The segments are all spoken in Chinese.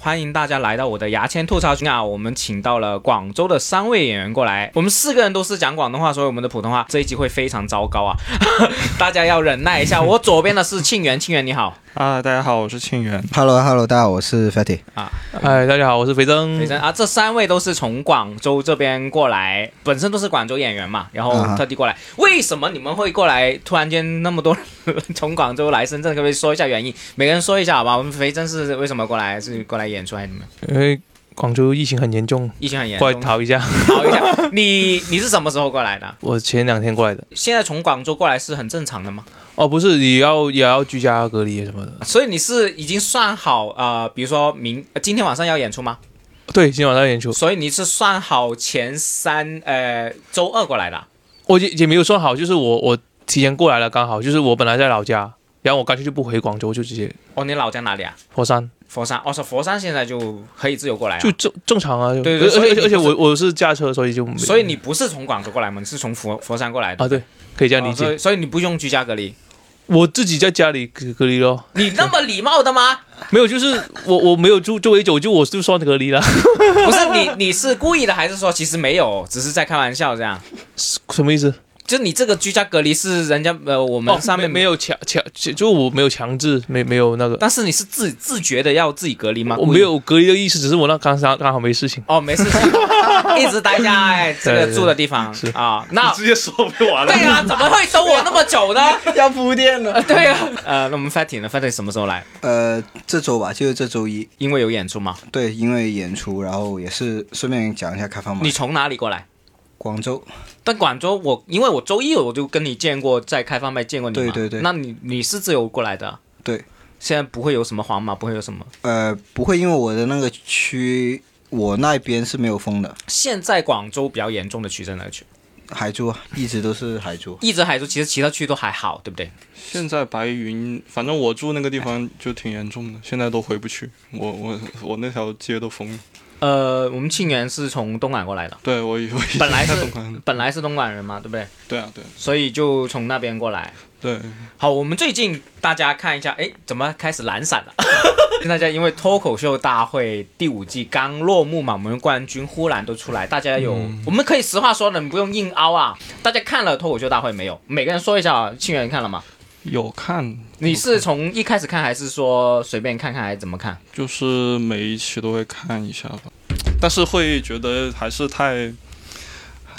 欢迎大家来到我的牙签吐槽群啊！我们请到了广州的三位演员过来，我们四个人都是讲广东话，所以我们的普通话这一集会非常糟糕啊！大家要忍耐一下。我左边的是庆元，庆元你好啊，大家好，我是庆元。Hello Hello，大家好，我是 Fatty。啊，嗨，大家好，我是肥增。肥珍啊，这三位都是从广州这边过来，本身都是广州演员嘛，然后特地过来。为什么你们会过来？突然间那么多人 从广州来深圳，可不可以说一下原因？每个人说一下好吧？我们肥珍是为什么过来？是过来演出还是怎么？因为广州疫情很严重，疫情很严过来重，逃一下。逃一下。你你是什么时候过来的？我前两天过来的。现在从广州过来是很正常的吗？哦，不是，也要也要居家隔离什么的。所以你是已经算好呃，比如说明、呃今天晚上要演出吗？对，今天晚上演出，所以你是算好前三呃周二过来的啊？我也也没有算好，就是我我提前过来了，刚好就是我本来在老家，然后我干脆就不回广州，就直接哦，你老家哪里啊？佛山，佛山。哦，说佛山现在就可以自由过来、啊，就正正常啊。就对对而且而且我我是驾车，所以就没所以你不是从广州过来吗？你是从佛佛山过来的。啊，对，可以这样理解。以所以你不用居家隔离。我自己在家里隔隔离咯，你那么礼貌的吗？没有，就是我我没有住周围走，就我就算隔离了。不是你你是故意的，还是说其实没有，只是在开玩笑这样？什么意思？就你这个居家隔离是人家呃我们上面哦没没有强强，就我没有强制，没没有那个，但是你是自自觉的要自己隔离吗？我没有隔离的意思，只是我那刚刚刚好没事情。哦，没事情，一直待在这个住的地方是啊。那直接说不完了对啊，怎么会等我那么久呢？要铺垫了。对啊，呃，那我们 Fatty 呢？Fatty 什么时候来？呃，这周吧，就是这周一，因为有演出嘛。对，因为演出，然后也是顺便讲一下开放嘛。你从哪里过来？广州，但广州我因为我周一我就跟你见过，在开放麦见过你嘛。对对对那你你是自由过来的？对。现在不会有什么黄码，不会有什么。呃，不会，因为我的那个区，我那边是没有封的，现在广州比较严重的区在哪个区？海珠啊，一直都是海珠。一直海珠，其实其他区都还好，对不对？现在白云，反正我住那个地方就挺严重的，现在都回不去。我我我那条街都封了。呃，我们庆元是从东莞过来的，对我以为 本来是东莞，本来是东莞人嘛，对不对？对啊对啊所以就从那边过来。对，好，我们最近大家看一下，哎，怎么开始懒散了？大家因为脱口秀大会第五季刚落幕嘛，我们冠军忽然都出来，大家有，我们可以实话说的，你不用硬凹啊。大家看了脱口秀大会没有？每个人说一下啊，庆元看了吗？有看。你是从一开始看，还是说随便看看，还是怎么看？就是每一期都会看一下吧，但是会觉得还是太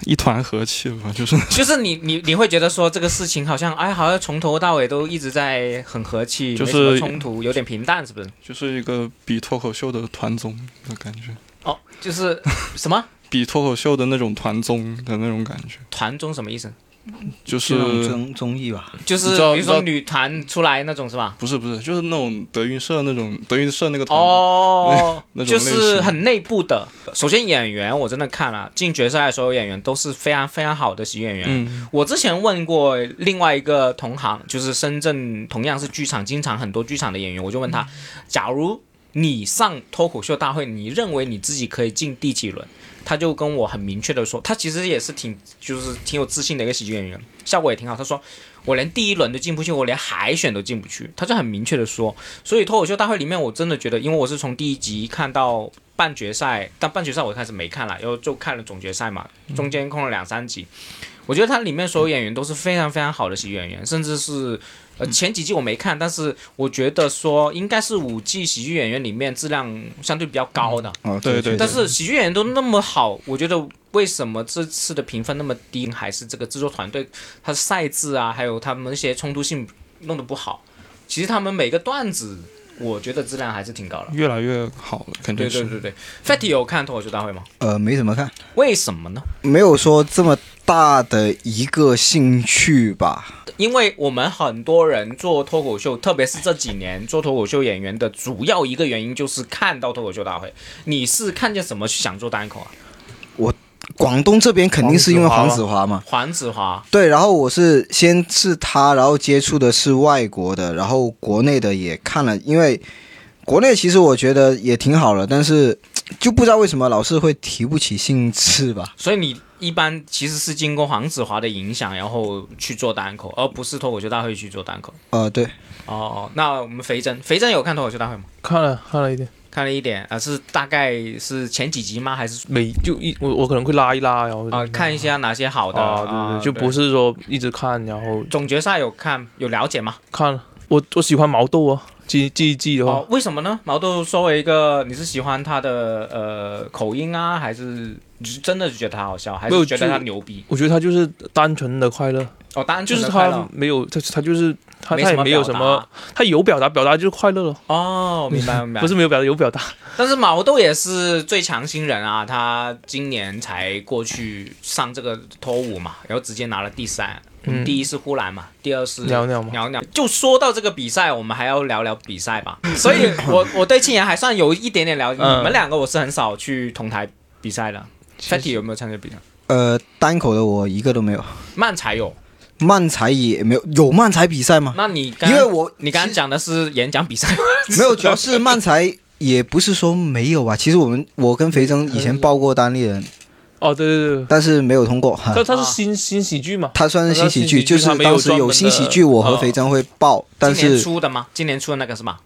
一团和气了吧，就是 就是你你你会觉得说这个事情好像哎，好像从头到尾都一直在很和气，就是冲突，有点平淡，是不是？就是一个比脱口秀的团综的感觉，哦，就是什么 比脱口秀的那种团综的那种感觉，团综什么意思？就是综综艺吧，就是比如说女团出来那种是吧？不是不是，就是那种德云社那种德云社那个团，哦 那，种就是很内部的。首先演员我真的看了，进决赛的所有演员都是非常非常好的喜剧演员。嗯，我之前问过另外一个同行，就是深圳同样是剧场，经常很多剧场的演员，我就问他，假如你上脱口秀大会，你认为你自己可以进第几轮？他就跟我很明确的说，他其实也是挺就是挺有自信的一个喜剧演员，效果也挺好。他说我连第一轮都进不去，我连海选都进不去，他就很明确的说。所以脱口秀大会里面，我真的觉得，因为我是从第一集看到半决赛，但半决赛我开始没看了，然后就看了总决赛嘛，中间空了两三集。我觉得它里面所有演员都是非常非常好的喜剧演员，甚至是呃前几季我没看，但是我觉得说应该是五季喜剧演员里面质量相对比较高的。哦，对对但是喜剧演员都那么好，我觉得为什么这次的评分那么低？还是这个制作团队他的赛制啊，还有他们那些冲突性弄得不好。其实他们每个段子，我觉得质量还是挺高的。越来越好了，肯定是。对对对对，Fatty 有看脱口秀大会吗？呃，没怎么看，为什么呢？没有说这么大的一个兴趣吧。因为我们很多人做脱口秀，特别是这几年做脱口秀演员的主要一个原因就是看到脱口秀大会。你是看见什么想做单口啊？广东这边肯定是因为黄子华嘛，黄子华，对，然后我是先是他，然后接触的是外国的，然后国内的也看了，因为国内其实我觉得也挺好了，但是就不知道为什么老是会提不起兴致吧。所以你一般其实是经过黄子华的影响，然后去做单口，而不是脱口秀大会去做单口。呃，对，哦，那我们肥珍，肥珍有看脱口秀大会吗？看了看了一点，看了一点，呃，是大概是前几集吗？还是每就一我我可能会拉一拉，然后啊、看一下哪些好的啊，对对，对就不是说一直看，然后总决赛有看有了解吗？看了。我我喜欢毛豆啊，记记一记的话，哦，为什么呢？毛豆作为一个，你是喜欢他的呃口音啊，还是你是真的觉得他好笑，还是觉得他牛逼？我觉得他就是单纯的快乐，哦，单就是纯的快乐他没有他他就是他他也没有什么，他有表达，表达就是快乐了，哦，明白明白。不是没有表达有表达。但是毛豆也是最强新人啊，他今年才过去上这个脱舞嘛，然后直接拿了第三。嗯第一是呼兰嘛，第二是鸟鸟嘛鸟鸟。就说到这个比赛，我们还要聊聊比赛吧。所以我我对庆妍还算有一点点了解。嗯你们两个我是很少去同台比赛的。Fatty 有没有参加比赛？呃，单口的我一个都没有，漫才有。漫才也没有，有漫才比赛吗？那你刚因为我你刚刚讲的是演讲比赛？没有，主要是漫才也不是说没有吧。其实我们我跟肥增以前报过单立人，哦，对对对，但是没有通过。哈他他是新新喜剧嘛，他算是新喜剧，就是没有当时有新喜剧，我和肥增会报，但今年是出的吗？今年出的那个是吗？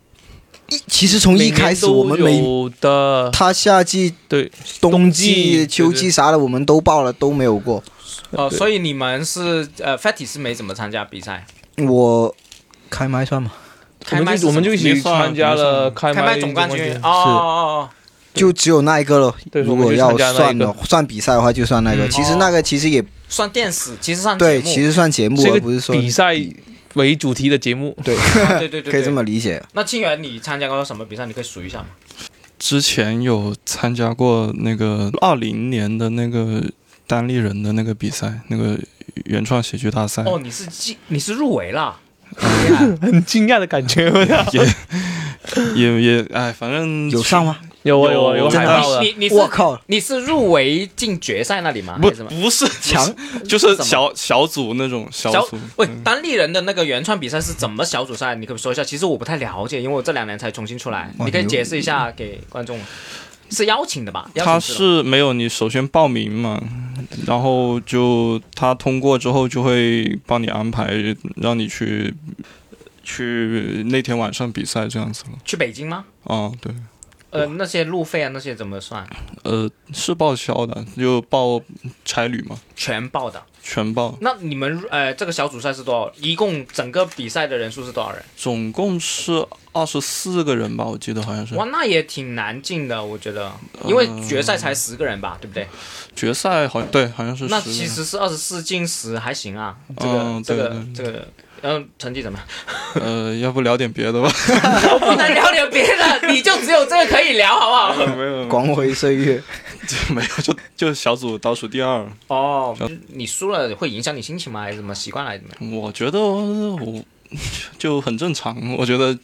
一其实从一开始我们每每年都有的，他夏季、对冬冬季、秋季啥的我们都报了，都没有过。哦，对。所以你们是呃，Fatty 是没怎么参加比赛。我开麦算吗？开麦我们就一起参加了开开麦总冠军。哦哦哦就只有那一个了。对如果要算的算比赛的话，就算那个。嗯。其实那个其实也哦，算电视，其实算对，其实算节目，而不是说比赛为主题的节目，对，啊对对对，可以这。么理解。那庆元，你参加过什么比赛？你可以数一下吗？之前有参加过那个二零年的那个单立人的那个比赛，那个原创喜剧大赛，哦，你是进，你是入围了，很惊讶的感觉。也也也哎，反正有上吗？有啊有啊有有海报的，你你我靠，你是入围进决赛那里吗？不是强，就是小小组那种小小组。喂，嗯单立人的那个原创比赛是怎么小组赛？你可以说一下？其实我不太了解，因为我这两年才重新出来，你可以解释一下给观众。是邀请的吧？邀他是没有，你首先报名嘛，然后就他通过之后就会帮你安排，让你去去那天晚上比赛这样子了。去北京吗？啊，对，呃，那些路费啊，那些怎么算？呃，是报销的，就报差旅嘛，全报的。全报，那你们呃，这个小组赛是多少？一共整个比赛的人数是多少人？总共是二十四个人吧，我记得好像是。哇，那也挺难进的，我觉得，因为决赛才十个人吧，对不对？决赛好像对，好像是那其实是二十四进十，还行啊。这个、这个这个，然后成绩怎么样？呃，要不聊点别的吧？我 不能聊点别的，你就只有这个可以聊，好不好？没有，光辉岁月，没有，就就小组倒数第二。哦，你输了会影响你心情吗？还是怎么习惯了？还是怎么样？我觉得我 就很正常，我觉得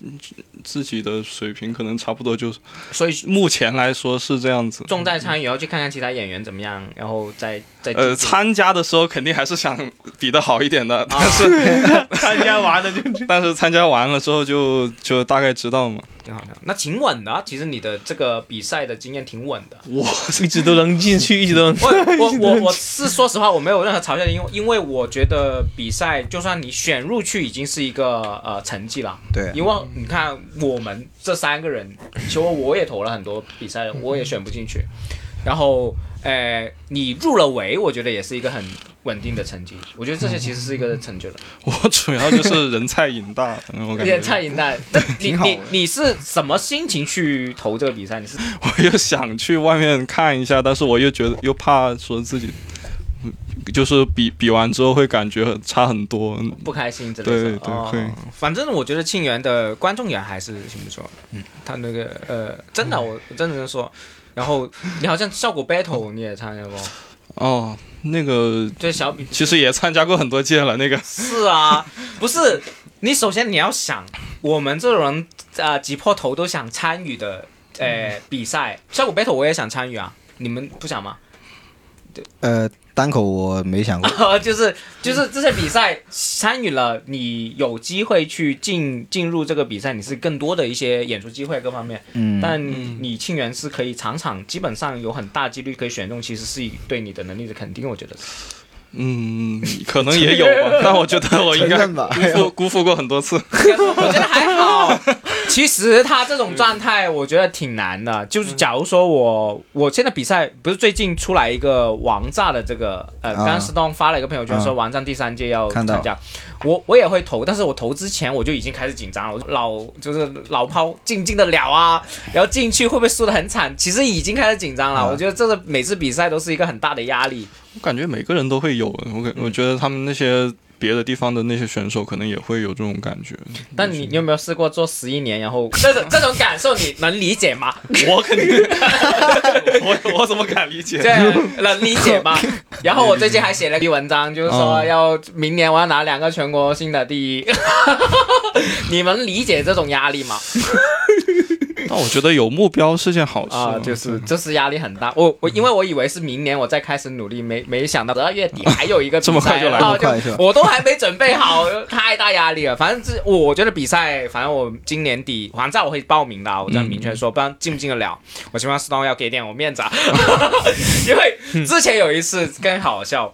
自己的水平可能差不多，就是所以目前来说是这样子。重在参与，要去看看其他演员怎么样，然后再再呃，参加的时候肯定还是想比的好一点的，啊但是 参加完了就 但是参加完了之后就就大概知道嘛。挺好的。那挺稳的啊，其实你的这个比赛的经验挺稳的。我一直都能进去，一直都能。我我我我是说实话，我没有任何嘲笑的，因为因为我觉得比赛就算你选入去已经是一个呃成绩了，对，因为你看我们这三个人，其实我也投了很多比赛，我也选不进去。然后，呃，你入了围，我觉得也是一个很稳定的成绩。我觉得这些其实是一个成就了。我主要就是人菜瘾大，我感觉也太赢了。那你挺你你是什么心情去投这个比赛？你是 我又想去外面看一下，但是我又觉得又怕说自己。嗯就是比比完之后会感觉差很多，不开心之类的？对对哦反正我觉得庆元的观众缘还是挺不错的。嗯，他那个呃，真的，我真的说。然后你好像效果 battle 你也参加过，哦，那个对小比其实也参加过很多届了，那个是啊，不是你首先你要想，我们这种人啊、挤破头都想参与的呃比赛，效果 battle 我也想参与啊，你们不想吗？呃，单口我没想过，就是就是这些比赛参与了，你有机会去进进入这个比赛，你是更多的一些演出机会各方面。嗯，但你庆元是可以场场基本上有很大几率可以选中，其实是对你的能力的肯定，我觉得。嗯，可能也有吧，但我觉得我应该辜负辜负过很多次。我觉得还好，其实他这种状态，我觉得挺难的。就是假如说我我现在比赛，不是最近出来一个王炸的这个呃，啊刚刚石东发了一个朋友圈说啊王炸第三届要参加，我我也会投，但是我投之前我就已经开始紧张了，我老就是老抛进进得了啊，然后进去会不会输的很惨？其实已经开始紧张了。啊我觉得这个每次比赛都是一个很大的压力。我感觉每个人都会有，我感我觉得他们那些别的地方的那些选手可能也会有这种感觉。但你你有没有试过做十一年，然后 这种这种感受你能理解吗？我肯定，我我怎么敢理解？这能理解吗？然后我最近还写了一篇文章，就是说哦要明年我要拿两个全国性的第一。你们理解这种压力吗？但我觉得有目标是件好事啊，就是就是压力很大。我我因为我以为是明年我再开始努力，没没想到十二月底还有一个 比赛这么快就来然后这么快是吧我都还没准备好，太大压力了。反正这我觉得比赛，反正我今年底反正我会报名的啊，我这样明确说，不然进不进得了。我希望斯东要给点我面子啊，因为之前有一次更好笑。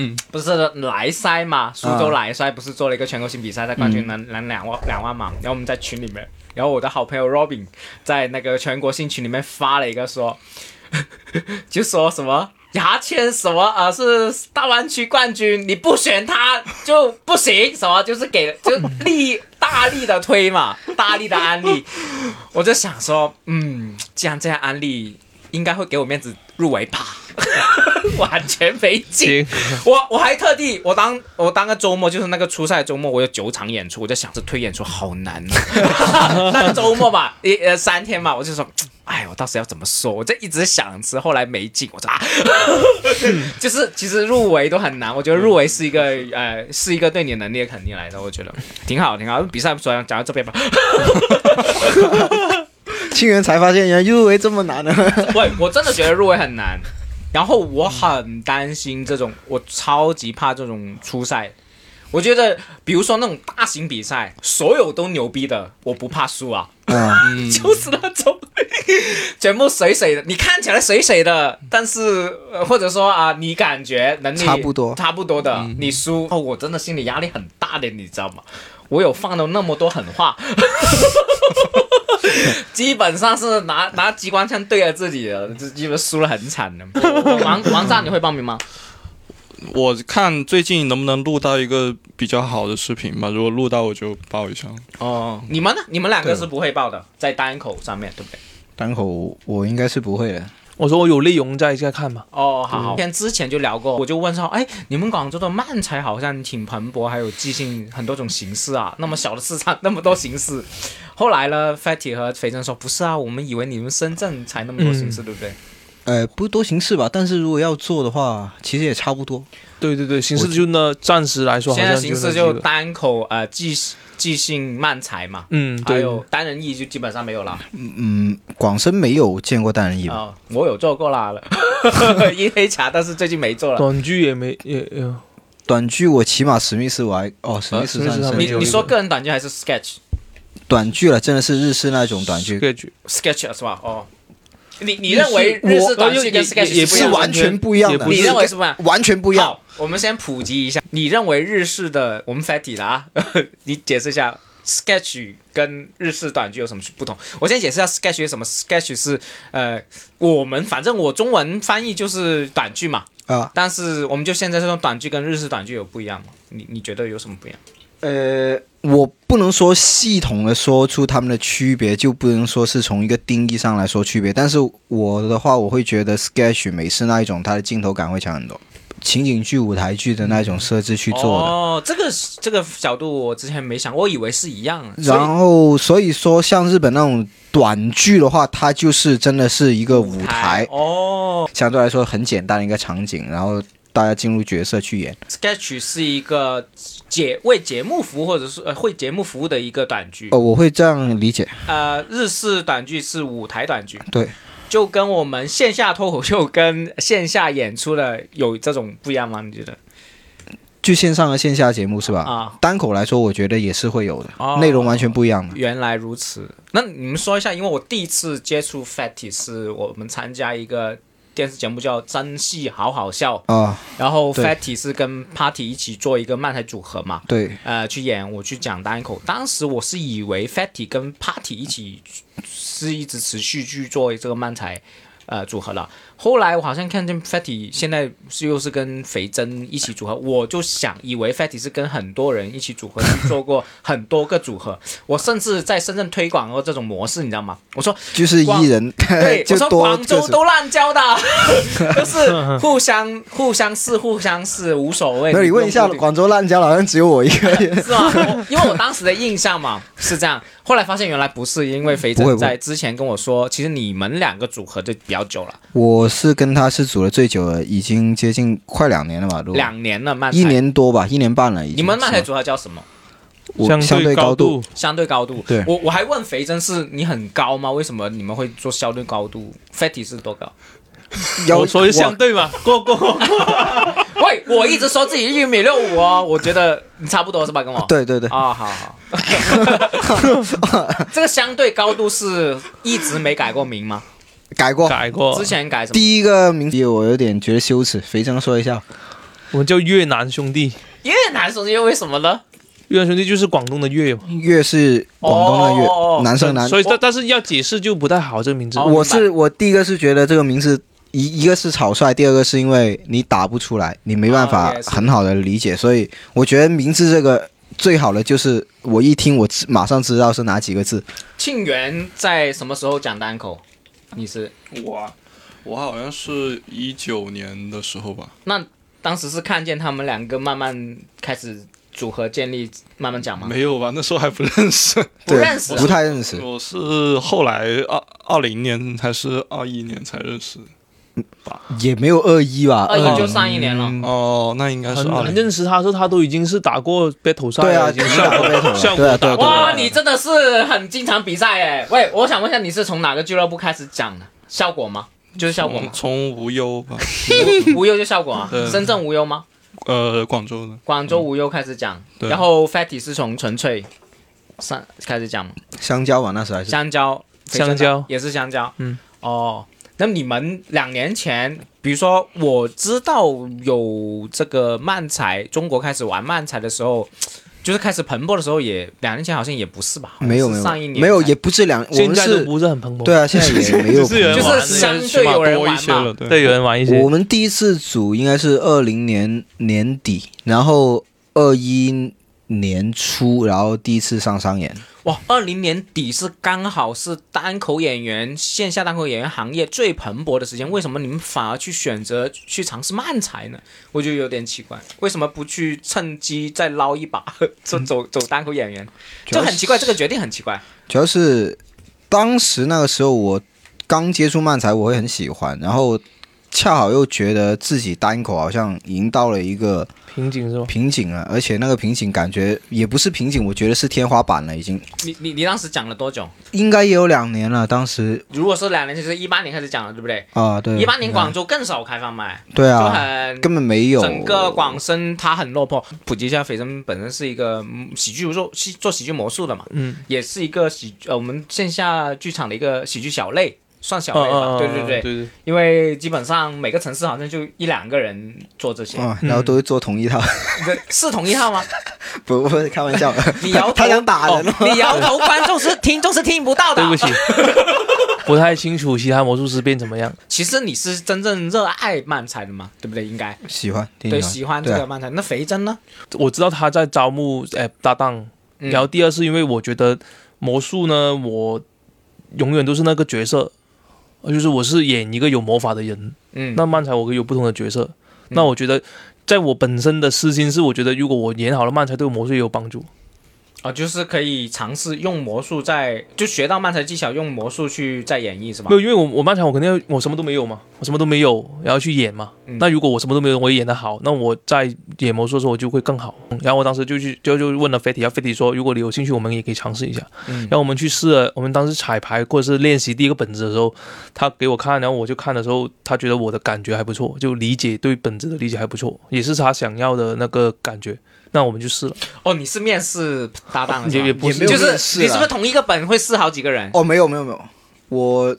嗯，不是莱塞嘛，苏州莱塞不是做了一个全国性比赛，在冠军能能两万两万嘛，然后我们在群里面，然后我的好朋友 Robin 在那个全国性群里面发了一个说，就说什么牙签什么呃是大湾区冠军，你不选他就不行，什么就是给就力大力的推嘛，大力的安利，我就想说，嗯，既然这样安利，应该会给我面子入围吧。完全没劲，我我还特地，我当我当个周末，就是那个初赛周末，我有九场演出，我就想着推演出好难、啊，那个周末吧，一呃三天嘛，我就说，哎，我到时要怎么说？我就一直想吃，后来没劲，我说啊，就是其实入围都很难，我觉得入围是一个呃是一个对你能力的肯定来的，我觉得挺好挺好。比赛不说，讲到这边吧。清源才发现原来入围这么难呢。喂，我真的觉得入围很难，然后我很担心这种，我超级怕这种初赛。我觉得，比如说那种大型比赛，所有都牛逼的，我不怕输啊，嗯，就是那种。全部水水的，你看起来水水的，但是、呃或者说啊，你感觉能力差不多。差不多的，你输哦，我真的心理压力很大的，你知道吗？我有放了那么多狠话，基本上是拿拿机关枪对着自己的，这基本输了很惨的。王王炸，你会报名吗？我看最近能不能录到一个比较好的视频吧，如果录到我就报一下。哦，你们呢？你们两个是不会报的，在单口上面对不对？单口我应该是不会的。我说我有内容在在看吧，哦，好好。天之前就聊过，我就问说，哎，你们广州的漫才好像挺蓬勃，还有即兴很多种形式啊，那么小的市场那么多形式。后来呢，Fatty 和肥珍说，不是啊，我们以为你们深圳才那么多形式，对不对？呃，不多形式吧，但是如果要做的话，其实也差不多。对对对，形式就那暂时来说现在形式就单口呃即即兴漫才嘛，嗯，还，有单人艺就基本上没有了。嗯，广深没有见过单人艺吧？啊、我有做过啦了，一黑茶，但是最近没做了。短剧也没也也短剧我起码史密斯我还哦，史密斯史密斯你你说个人短剧还是 sketch 短剧了，真的是日式那种短剧，sketch sketch 是吧？哦，你你认为日式短剧跟 sketch 也是不一样吗完全不一样的。你认为是不一样？完全不一样。我们先普及一下，你认为日式的我们 fatty 的啊，你解释一下 sketch 跟日式短剧有什么不同？我先解释一下 sketch 是什么，sketch 是呃，我们反正我中文翻译就是短剧嘛，啊，但是我们就现在这种短剧跟日式短剧有不一样吗？你你觉得有什么不一样？呃，我不能说系统的说出它们的区别，就不能说是从一个定义上来说区别。但是我的话，我会觉得 sketch 美式那一种，它的镜头感会强很多，情景剧、舞台剧的那种设置去做的。哦，这个这个角度我之前没想，我以为是一样的。然后，所以说像日本那种短剧的话，它就是真的是一个舞台，哦相对来说很简单的一个场景，然后大家进入角色去演。，sketch 是一个节为节目服务或者是呃为节目服务的一个短剧。哦，我会这样理解。呃，日式短剧是舞台短剧，对，就跟我们线下脱口秀跟线下演出的有这种不一样吗？你觉得？就线上和线下节目是吧？啊，单口来说，我觉得也是会有的，哦内容完全不一样的。原来如此。那你们说一下，因为我第一次接触 Fatty 是我们参加一个电视节目叫《真戏好好笑》，啊，然后 Fatty 是跟 Party 一起做一个漫才组合嘛，对，呃，去演我去讲单口。当时我是以为 Fatty 跟 Party 一起是一直持续去做这个漫才呃组合了。后来我好像看见 Fatty 现在是又是跟肥珍一起组合，我就想以为 Fatty 是跟很多人一起组合去做过很多个组合。我甚至在深圳推广过这种模式，你知道吗？我说就是一人对，我说广州都滥交的，就是互相互相是，互相是，无所谓。没有，你问一下广州滥交，好像只有我一个人。是吗？因为我当时的印象嘛是这样，后来发现原来不是，因为肥珍在之前跟我说，其实你们两个组合就比较久了，我是跟他是组了最久的，已经接近快两年了吧，都两年了漫才。一年多吧，一年半了已经。你们漫才组合叫什么？我相对高度，，相对高度。对我我还问肥珍是你很高吗？为什么你们会做相对高度？Fatty 是多高？要我说相对嘛，过过。喂，我一直说自己一米六五哦，我觉得你差不多是吧？跟我。对对对，哦，好好。这个相对高度是一直没改过名吗？改过。改过之，前改什么？第一个名字我有点觉得羞耻，肥生说一下。我们叫越南兄弟。越南兄弟为什么呢？越南兄弟就是广东的粤嘛，粤是广东的粤，哦哦哦男生男。所以但但是要解释就不太好这个名字。哦我是我第一个是觉得这个名字一一个是草率，第二个是因为你打不出来，你没办哦法也是很好的理解，所以我觉得名字这个最好的就是我一听我知马上知道是哪几个字。庆元在什么时候讲单口？你是我啊我好像是一九年的时候吧，那当时是看见他们两个慢慢开始组合建立，慢慢讲吗？没有吧？那时候还不认识。不认识，不太认识。我是后来二二零年还是二一年才认识。也没有二一吧？二一就上一年了。嗯哦，那应该是很。认识他的时候，他都已经是打过 battle 赛了，对啊，已经打过 battle 了效对哇，啊。你真的是很经常比赛哎！喂，我想问一下，你是从哪个俱乐部开始讲的？效果吗？就是效果吗从？无忧吧，无忧就效果啊，深圳无忧吗？呃，广州的。广州无忧开始讲，然后 Fatty 是从纯粹上开始讲嘛，香蕉吧，那时候还是香蕉，香蕉也是香蕉，嗯，哦，那你们两年前，比如说我知道有这个漫才，中国开始玩漫才的时候，就是开始蓬勃的时候也，两年前好像也不是吧？没有没有上一年没有，也不是两，我现在是不是很蓬勃。对啊，现在也 没有就是玩相对有人玩一些对，有人玩一些我。们第一次组应该是二零年年底，然后二一年初，然后第一次上商演。哇，二零年底是刚好是单口演员线下单口演员行业最蓬勃的时间，为什么你们反而去选择去尝试慢才呢？我就有点奇怪，为什么不去趁机再捞一把，走走走单口演员？就很奇怪，这个决定很奇怪。主要是当时那个时候我刚接触慢才，我会很喜欢，然后恰好又觉得自己单口好像已经到了一个瓶颈是吧？瓶颈了，而且那个瓶颈感觉也不是瓶颈，我觉得是天花板了，已经你你你当时讲了多久？应该也有两年了。当时如果是两年前，就是一八年开始讲了，对不对？啊，对，一八年广州更少开放麦，对啊，很根本没有整个广深它很落魄。普及一下，肥生本身是一个嗯喜剧做喜做喜剧魔术的嘛，嗯，也是一个喜呃我们线下剧场的一个喜剧小类，算小类吧。对对对，对对，因为基本上每个城市好像就一两个人做这些，啊，然后都会做同一套，对是同一套吗？不不是开玩笑，你摇头，他想打人哦你摇头，观众是听众是听不到的。对不起，不太清楚其他魔术师变怎么样。其实你是真正热爱漫才的嘛，对不对？应该喜欢，对，喜喜欢这个漫才。那肥真呢？我知道他在招募哎搭档，嗯然后第二是因为我觉得魔术呢，我永远都是那个角色，就是我是演一个有魔法的人。嗯，那漫才我可以有不同的角色，那我觉得在我本身的私心是，我觉得如果我演好了漫才，对我魔术也有帮助。哦，就是可以尝试用魔术在，就学到漫才技巧，用魔术去再演绎是吧没？有，因为我我漫才我肯定要我什么都没有嘛，我什么都没有，然后去演嘛。嗯那如果我什么都没有，我也演得好，那我在演魔术的时候我就会更好。然后我当时就去就就问了飞体，然后飞体说，如果你有兴趣，我们也可以尝试一下。嗯然后我们去试了，我们当时彩排或者是练习第一个本子的时候，他给我看，然后我就看的时候，他觉得我的感觉还不错，就理解对本子的理解还不错，也是他想要的那个感觉。那我们就试了，哦，你是面试搭档的是吧也也不是就是你是不是同一个本会试好几个人？哦，没有没有没有，我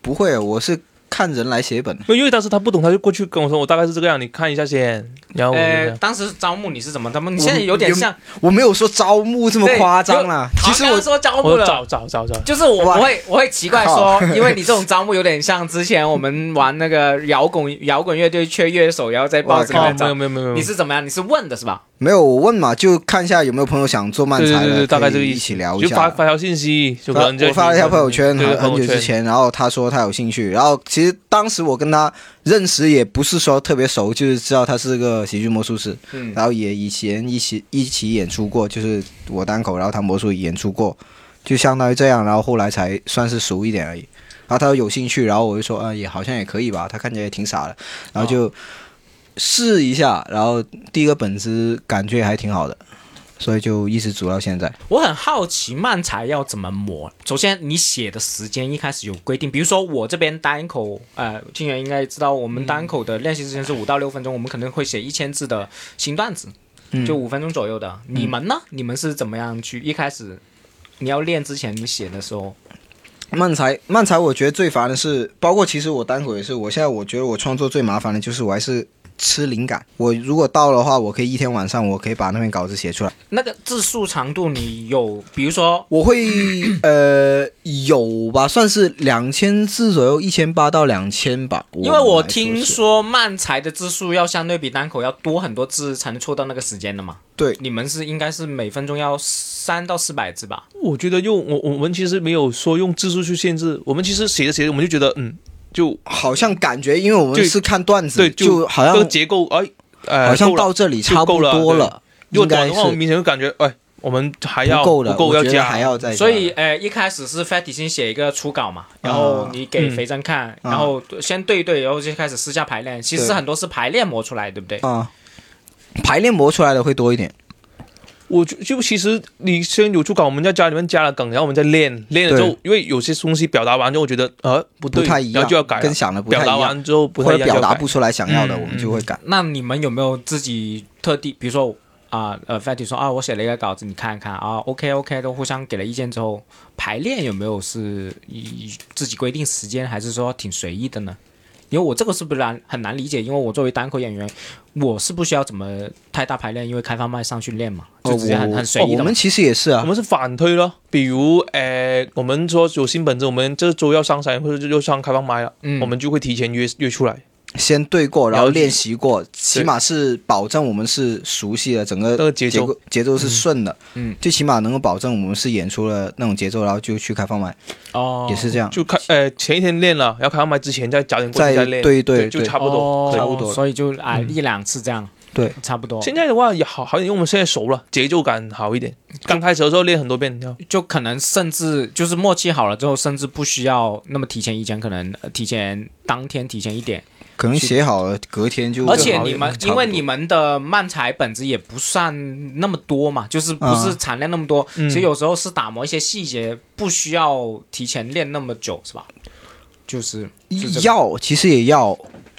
不会，我是看人来写本。因为当时他不懂，他就过去跟我说，我大概是这个样，你看一下先，然后我呃，当时招募你是怎么他们？你现在有点像，我没有说招募这么夸张啦，其实我说招募了。我找找找找，就是我哇我会我会奇怪说，因为你这种招募有点像之前我们玩那个摇滚摇滚乐队缺乐手，然后在报纸里哦，面找没有。没有没有没有，你是怎么样？你是问的是吧？没有我问嘛，就看一下有没有朋友想做漫才的，对对对对，大概这可以个意思，一起聊一下就发。发条信息，就可发能我发了一条朋友圈，对很很久之。前，然后他说他有兴趣，然后其实当时我跟他认识也不是说特别熟，就是知道他是个喜剧魔术师，嗯，然后也以前一起一起演出过，就是我单口，然后他魔术演出过，就相当于这样，然后后来才算是熟一点而已。然后他说有兴趣，然后我就说，嗯、也好像也可以吧，他看起来也挺傻的，然后就试一下，然后第一个本子感觉还挺好的，所以就一直组到现在。我很好奇漫才要怎么磨。首先，你写的时间一开始有规定，比如说我这边单口，呃，金源应该知道，我们单口的练习时间是五到六分钟，我们可能会写一千字的新段子，嗯就五分钟左右的。你们呢？你们是怎么样去一开始？你要练之前，你写的时候，漫才，漫才，我觉得最烦的是，包括其实我单口也是，我现在我觉得我创作最麻烦的就是我还是吃灵感。我如果到的话，我可以一天晚上，我可以把那篇稿子写出来。那个字数长度，你有，比如说，我会呃有吧，算是两千字左右，一千八到两千吧。因为我听说漫才的字数要相对比单口要多很多字才能凑到那个时间的嘛。对你们是应该是每分钟要三到四百字吧？我觉得用我我们其实没有说用字数去限制，我们其实写着写着我们就觉得嗯，就好像感觉，因为我们就是看段子，对，就好这个像结构哎，呃，好像到这里差不多了，应该如果短的话，明显就感觉哎，我们还要不够的，不够我觉得要加，还要再加。所以，呃，一开始是 Fatty 先写一个初稿嘛，然后你给嗯肥珍看，然后先对一对，然后就开始私下排练。其实很多是排练磨出来，对不对？啊，排练磨出来的会多一点。我就就其实你先有初稿，我们在家里面加了梗，然后我们再练，练了之后，因为有些东西表达完之后，我觉得呃不对，不太一样，然后就要改跟想的不表达太一样，表达完之后不或者太一样，就要改表达不出来想要的，嗯我们就会改。那你们有没有自己特地，比如说啊，呃，Fatty 说啊，我写了一个稿子，你看一看啊，OK OK，都互相给了意见之后，排练有没有是以自己规定时间，还是说挺随意的呢？因为我这个是不难很难理解，因为我作为单口演员，我是不需要怎么太大排练，因为开放麦上去练嘛，就直接很、我很随意的。哦我们其实也是啊，我们是反推咯，比如呃，我们说有新本子，我们这周要上山或者就上开放麦了，嗯。我们就会提前约约出来，先对过，然后练习过，起码是保证我们是熟悉的，整个那个节奏。节奏节奏是顺的，嗯，最起码能够保证我们是演出了那种节奏，然后就去开放麦，哦，也是这样。就开呃前一天练了，然后开放麦之前再加点过去再再练，对对对就差不多。哦差不多。所以就啊、嗯。一两次这样，对，差不多。现在的话也好好一点，因为我们现在熟了，节奏感好一点。刚开始的时候练很多遍，就就可能甚至就是默契好了之后，甚至不需要那么提前一天，可能呃提前当天提前一点。可能写好了，隔天就而且你们因为你们的漫才本子也不算那么多嘛，就是不是啊。产量那么多，嗯。所以有时候是打磨一些细节，不需要提前练那么久，是吧？就是这个。要其实也要，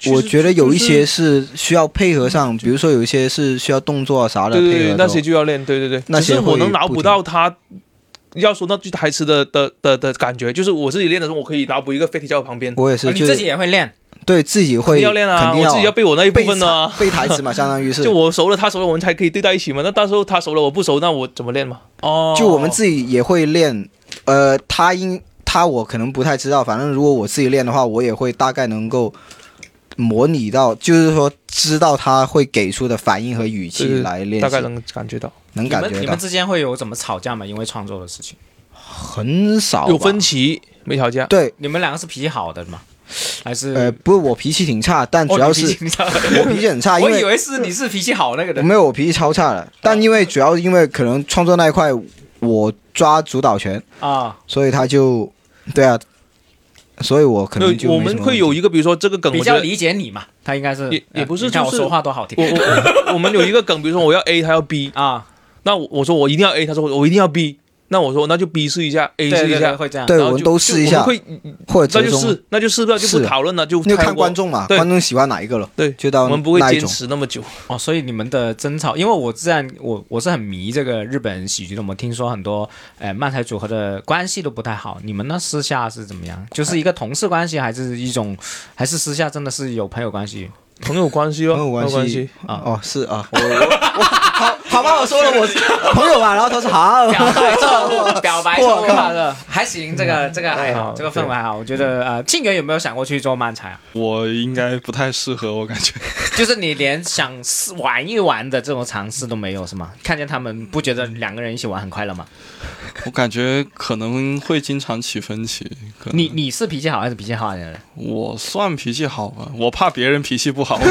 我觉得有一些是需要配合上，比如说有一些是需要动作啊啥的对对对，那些就要练，对对对。只是我那些我能脑补不到他要说那句台词的的的的感觉，就是我自己练的时候，我可以脑补一个飞踢在我旁边，哦我也是，你自己也会练对自己会要练啊，肯定我自己要背我那一部分呢、啊。背台词嘛，相当于是就我熟了，他熟了，我们才可以对在一起嘛。那到时候他熟了，我不熟，那我怎么练嘛？哦。就我们自己也会练，呃，他应他我可能不太知道，反正如果我自己练的话，我也会大概能够模拟到，就是说知道他会给出的反应和语气来练习，大概能感觉到能感觉到们你们之间会有怎么吵架吗？因为创作的事情，很少有分歧，没吵架。对。你们两个是脾气好的吗？还是呃，不是我脾气挺差，但哦主要是 我脾气很差，因为我以为是你是脾气好那个的。没有我脾气超差的，但因为主要因为可能创作那一块我抓主导权，啊，所以他就对啊，所以我可能就我们会有一个，比如说这个梗，比较理解你嘛，他应该是也也不是呃你看我说话多好听。我我我们有一个梗，比如说我要 A，他要 B，啊，那我我说我一定要 A，他说我一定要 B，那我说那就 B 试一下，A 试一下会这样。对，我们然后就都试一下会或者。那就试，那就试不了就不讨论了，就就看观众嘛，对观众喜欢哪一个了，对，就到我们不会坚。持那么久。哦，所以你们的争吵，因为我自然我我是很迷这个日本喜剧的，我听说很多呃漫才组合的关系都不太好。你们呢私下是怎么样？就是一个同事关系，还是一种，还是私下真的是有朋友关系？朋友关系哦，朋友关系系，啊哦，是啊，我我我好好吧，我说了我朋友吧，然后他说好，表白错误，表白错还行，这个这个还好，嗯这个氛围还好。我觉得呃，庆元有没有想过去做漫才啊？我应该不太适合，我感觉。就是你连想试玩一玩的这种尝试都没有是吗？看见他们不觉得两个人一起玩很快乐吗？我感觉可能会经常起分歧。可能你你是脾气好还是脾气好的人？我算脾气好吧，我怕别人脾气不好。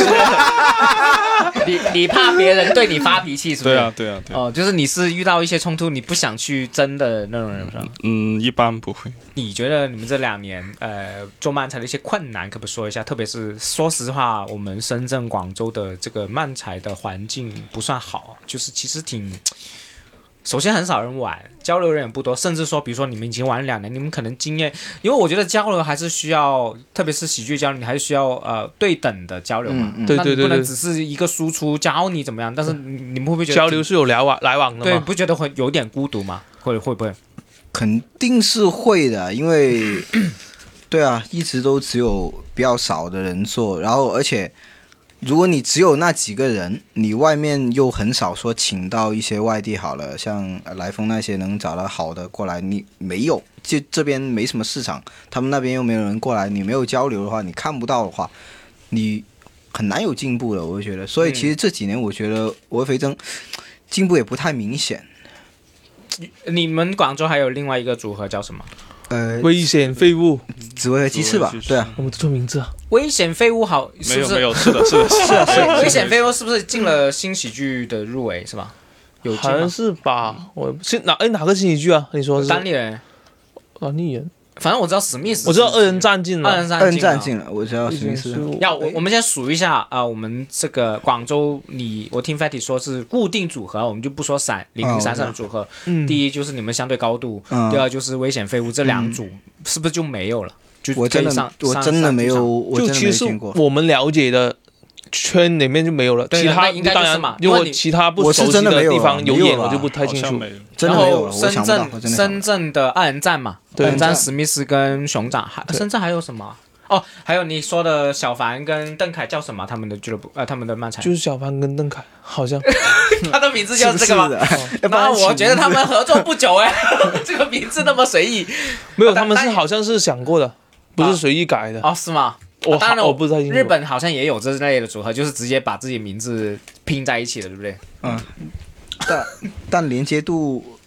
你你怕别人对你发脾气是不是？对啊，对啊，对啊。哦，就是你是遇到一些冲突，你不想去争的那种人是吧？嗯，一般不会。你觉得你们这两年呃做漫才的一些困难，可不说一下？特别是说实话，我们深圳、广州的这个漫才的环境不算好，就是其实挺。首先很少人玩，交流人也不多，甚至说，比如说你们已经玩了两年，你们可能经验，因为我觉得交流还是需要，特别是喜剧交流，你还是需要呃对等的交流嘛。对对对那你不能只是一个输出教你怎么样，但是你你们会不会觉得交流是有来往来往的对，嘛。不觉得会有点孤独吗？会会不会？肯定是会的，因为 对啊，一直都只有比较少的人做，然后而且如果你只有那几个人，你外面又很少说请到一些外地好了，像来风那些能找到好的过来，你没有，就这边没什么市场，他们那边又没有人过来，你没有交流的话，你看不到的话，你很难有进步的，我就觉得。所以其实这几年我觉得我肥增进步也不太明显。你们广州还有另外一个组合叫什么？呃，危险废物，紫薇和鸡翅吧对啊，我们做名字啊，危险废物好，是不是？没有没有，是的，是的，是的。危危险废物是不是进了新喜剧的入围是吧？有进吗好像？是吧？我是哪哎哪个新喜剧啊？你说是单立人，单立人，反正我知道史密斯，我知道二人，战进了，二人战二人战了进了，我知道史密斯。要我我们先数一下啊、我们这个广州，你我听 Fatty 说是固定组合，我们就不说散零零散散的组合。嗯，第一就是你们相对高度，嗯。第二就是危险废物，这两组、是不是就没有了？就我真的可以上我上真的没有，我真的就其实。我们了解的圈里面就没有了，对其他应该就当然是嘛如果因为其他不熟悉的地方有有演，我啊就不太清楚。然真的没有了，我后深圳深圳的二人战嘛，对二人战史密斯跟熊掌，还深圳还有什么啊？哦，还有你说的小凡跟邓凯叫什么？他们的俱乐部呃，他们的漫才，就是小凡跟邓凯，好像 他的名字是不是就是这个吗？那然我觉得他们合作不久哎，这个名字那么随意没有，他们是好像是想过的，不是随意改的。哦，是吗？我当然我不知道。日本好像也有这类的组合，就是直接把自己名字拼在一起的，对不对？嗯但但连接度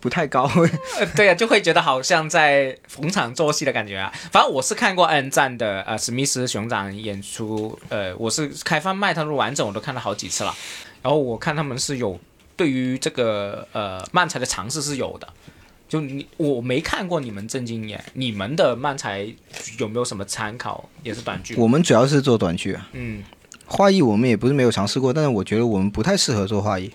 不太高。呃，对啊，就会觉得好像在逢场作戏的感觉啊。反正我是看过二人战的呃史密斯熊掌演出，呃，我是开放麦，他说完整我都看了好几次了。然后我看他们是有对于这个呃漫才的尝试是有的。就你我没看过你们正经演，你们的漫才有没有什么参考？也是短剧。我们主要是做短剧啊，嗯，画艺我们也不是没有尝试过，但是我觉得我们不太适合做画艺。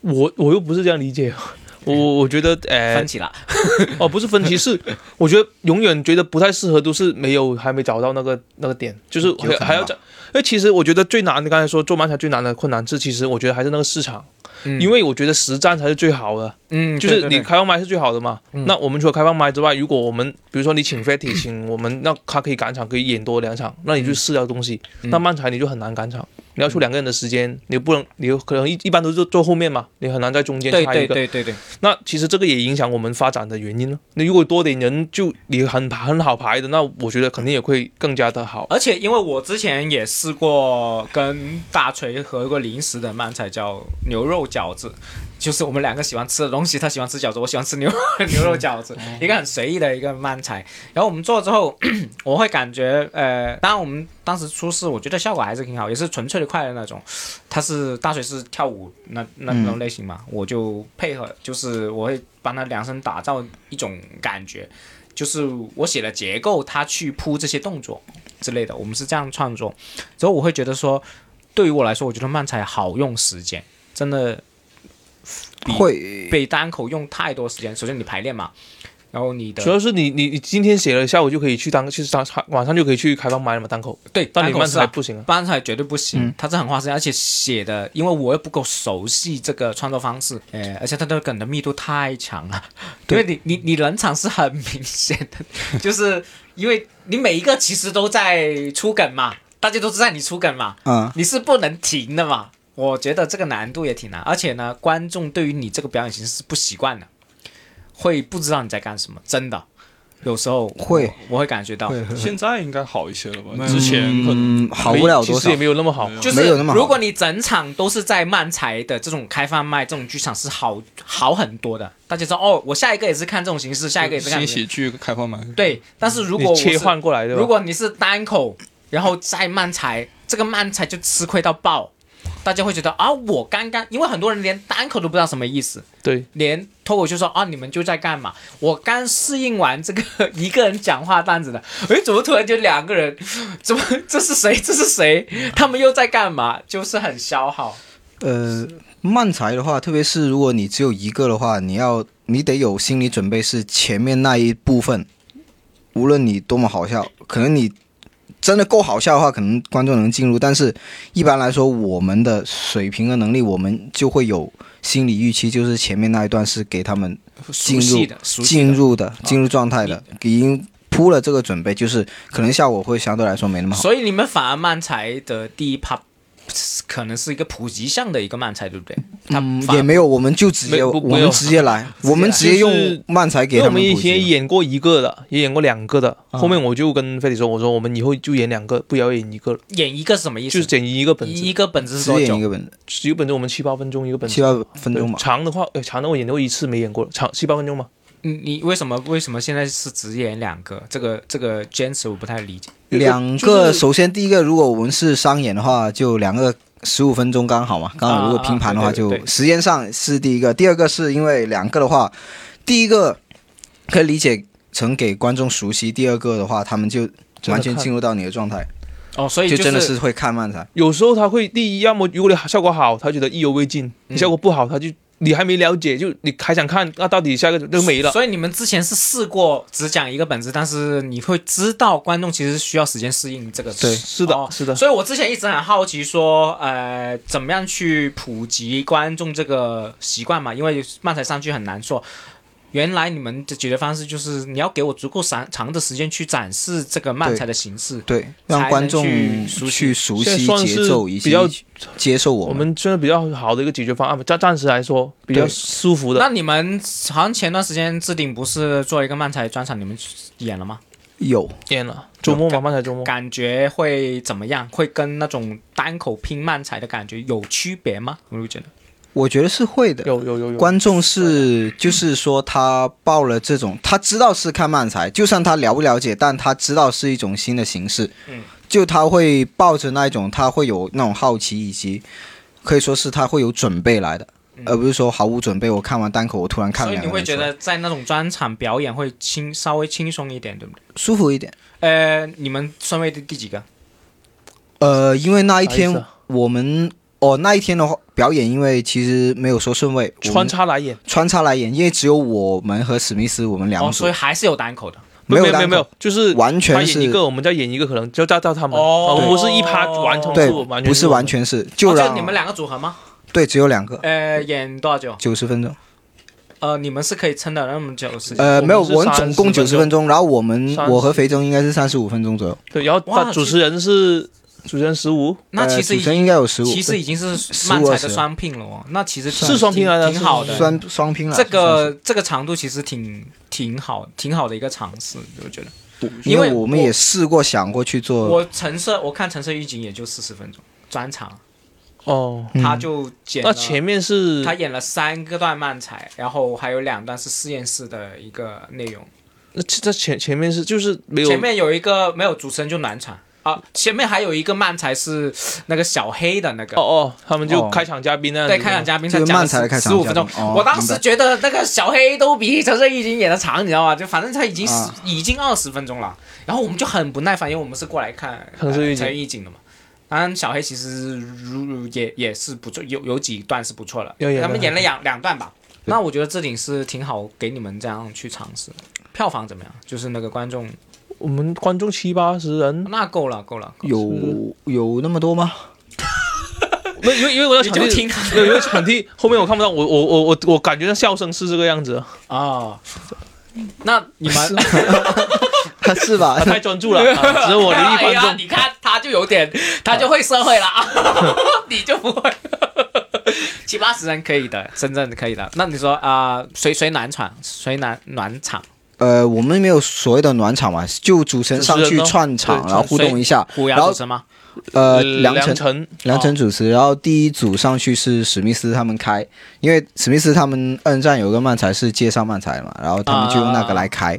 我我又不是这样理解，我我我觉得呃分歧了。哦不是分歧是，我觉得永远觉得不太适合，都是没有还没找到那个那个点，就是还要找。因为其实我觉得最难，的刚才说做漫才最难的困难是，其实我觉得还是那个市场，嗯因为我觉得实战才是最好的。嗯，就是你开放麦是最好的嘛。嗯那我们除了开放麦之外，如果我们比如说你请 Fatty 请我们，那他可以赶场，可以演多两场，那你就试掉东西。嗯那漫才你就很难赶场，你要出两个人的时间，你不能，你有可能一一般都是坐后面嘛，你很难在中间对对插一个。对对对，那其实这个也影响我们发展的原因了。那如果多点人，就你很很好排的，那我觉得肯定也会更加的好。而且因为我之前也试过跟大锤合过临时的漫才，叫牛肉饺子，就是我们两个喜欢吃的东西，他喜欢吃饺子，我喜欢吃牛 牛肉饺子，一个很随意的一个慢才。然后我们做了之后，我会感觉，呃，当然我们当时出事，我觉得效果还是挺好，也是纯粹的快乐那种。他是大学是跳舞那那那种类型嘛，我就配合，就是我会帮他量身打造一种感觉。就是我写了结构，他去铺这些动作之类的，我们是这样创作。之后我会觉得说，对于我来说，我觉得慢才好用时间，真的比会比单口用太多时间。首先你排练嘛，然后你的主要是你你你今天写了，下午就可以去当，其实当晚上就可以去开放麦了嘛，单口。对但你慢单口是啊才不行啊。班才绝对不行，嗯他是很花时间，而且写的，因为我又不够熟悉这个创作方式，呃，而且他的梗的密度太强了，因为你你你冷场是很明显的，就是因为你每一个其实都在出梗嘛，大家都知道你出梗嘛，嗯、你是不能停的嘛。我觉得这个难度也挺难，而且呢，观众对于你这个表演形式是不习惯的，会不知道你在干什么，真的，有时候会我我会感觉到，现在应该好一些了吧？之前可能嗯好不了多少其实也。没有那么好。就是没有那么好如果你整场都是在漫才的这种开放麦这种剧场是好好很多的，大家知道哦，我下一个也是看这种形式，下一个也是看这种新喜剧开放麦，对。但是如果是切换过来的？如果你是单口，然后再漫才，这个漫才就吃亏到爆，大家会觉得啊，我刚刚因为很多人连单口都不知道什么意思，对连脱口秀说啊，你们就在干嘛？我刚适应完这个一个人讲话段子的，诶，怎么突然就两个人？怎么这是谁？这是谁？他们又在干嘛？就是很消耗。呃，慢才的话，特别是如果你只有一个的话，你要你得有心理准备，是前面那一部分，无论你多么好笑，可能你真的够好笑的话，可能观众能进入。但是一般来说，我们的水平和能力，我们就会有心理预期，就是前面那一段是给他们进入的。进入的、进入状态的，已经铺了这个准备，就是可能效果会相对来说没那么好。所以你们反而慢才的第一趴可能是一个普及项的一个漫才，对不对？他嗯，也没有，我们就直接我们直接来，我们直接用漫才给我们以前演过一个的，也演过两个的，啊后面我就跟菲里说，我说我们以后就演两个，不要演一个了，演一个是什么意思？就是剪一个本子，一个本子是多久演一？个本子，一个本子我们七八分钟一个本子，七八分钟。长的话，呃长的我演过一次没演过，长七八分钟嘛。你你为什么为什么现在是只演两个？这个这个坚持我不太理解。两个，首先第一个，如果我们是商演的话，就两个十五分钟刚好嘛。刚好如果拼盘的话，就时间上是第一个。第二个是因为两个的话，第一个可以理解成给观众熟悉，第二个的话，他们就完全进入到你的状态，哦，所以就真的是会看漫才。有时候他会第一，要么如果你效果好，他觉得意犹未尽；嗯你效果不好，他就你还没了解，就你还想看，那到底下一个都没了。所以你们之前是试过只讲一个本子，但是你会知道观众其实需要时间适应这个。对是的哦，是的，所以我之前一直很好奇说，呃，怎么样去普及观众这个习惯嘛？因为漫才上去很难做。原来你们的解决方式就是你要给我足够长长的时间去展示这个漫才的形式。对，让观众去熟悉去熟悉算是节奏以及比较接受我我们真的比较好的一个解决方案，暂暂时来说比较舒服的。那你们好像前段时间置顶不是做一个漫才专场，你们演了吗？有演了周末嘛，漫才周末。感觉会怎么样？会跟那种单口拼漫才的感觉有区别吗？我就觉得，我觉得是会的。有有有有，观众是就是说他报了这种，他知道是看漫才，就算他了不了解，但他知道是一种新的形式，嗯，就他会抱着那一种，他会有那种好奇，以及可以说是他会有准备来的，而不是说毫无准备。我看完单口，我突然看了嗯所以你会觉得在那种专场表演会轻稍微轻松一点，对不对？舒服一点。呃，你们顺位第第几个？呃，因为那一天我们哦那一天的话表演，因为其实没有说顺位，穿插来演，穿插来演，因为只有我们和史密斯我们两哦，组，所以还是有单口的。没单口有没有没有，就是完全是演一个，我们再演一个，可能就到到他们，哦不是一趴完成对是完，全不是完全是就哦，让、就你们两个组合吗？对只有两个呃，演多少久？九十分钟。呃，你们是可以撑的那么久的时间。呃，没有，我们总共30九十分钟，然后我们我和肥中应该是三十五分钟左右，对，然后他主持人是主持人十五，那其实已经应该有十五，其实已经是15漫才的双拼了哦。那其实挺是双拼来的挺挺好的。双双拼了。这个这个长度其实挺挺好，挺好的一个尝试，我觉得。因为我们也试过想过去做，我橙色，我看橙色预警也就四十分钟专场，哦，嗯他就剪了。那前面是他演了三个段漫才，然后还有两段是实验室的一个内容。那这前前面是就是没有前面有一个没有主持人就暖场啊，前面还有一个漫才是那个小黑的那个。哦哦，他们就哦开场嘉宾那样子对，开场嘉宾就是他讲漫才的开十五分钟，哦我当时觉得那个小黑都比陈胜已经演的长，你知道吗？就反正他已经十、啊已经二十分钟了，然后我们就很不耐烦，因为我们是过来看橙色预警呃橙预警的嘛。当然，小黑其实如如也也是不错，有有几段是不错的。他们演了两两段吧。那我觉得这顶是挺好，给你们这样去尝试。票房怎么样？就是那个观众，我们观众七八十人，那够了，够了。够了有有那么多吗？没因为因为我在你场地，就听没有因为场地后面我看不到，我我我我我感觉到笑声是这个样子，啊。那你们 是吧他？太专注了，啊只有我留意观众。你看他就有点，他就会社会了，你就不会。七八十人可以的，深圳可以的。那你说啊，谁谁暖场，谁暖暖场？呃，我们没有所谓的暖场嘛，就主持人上去串场，然后互动一下。虎然后牙主持吗？呃，梁晨，梁晨主持，然后第一组上去是史密斯他们开，因为史密斯他们二人战有个漫才是介绍漫才嘛，然后他们就用那个来开，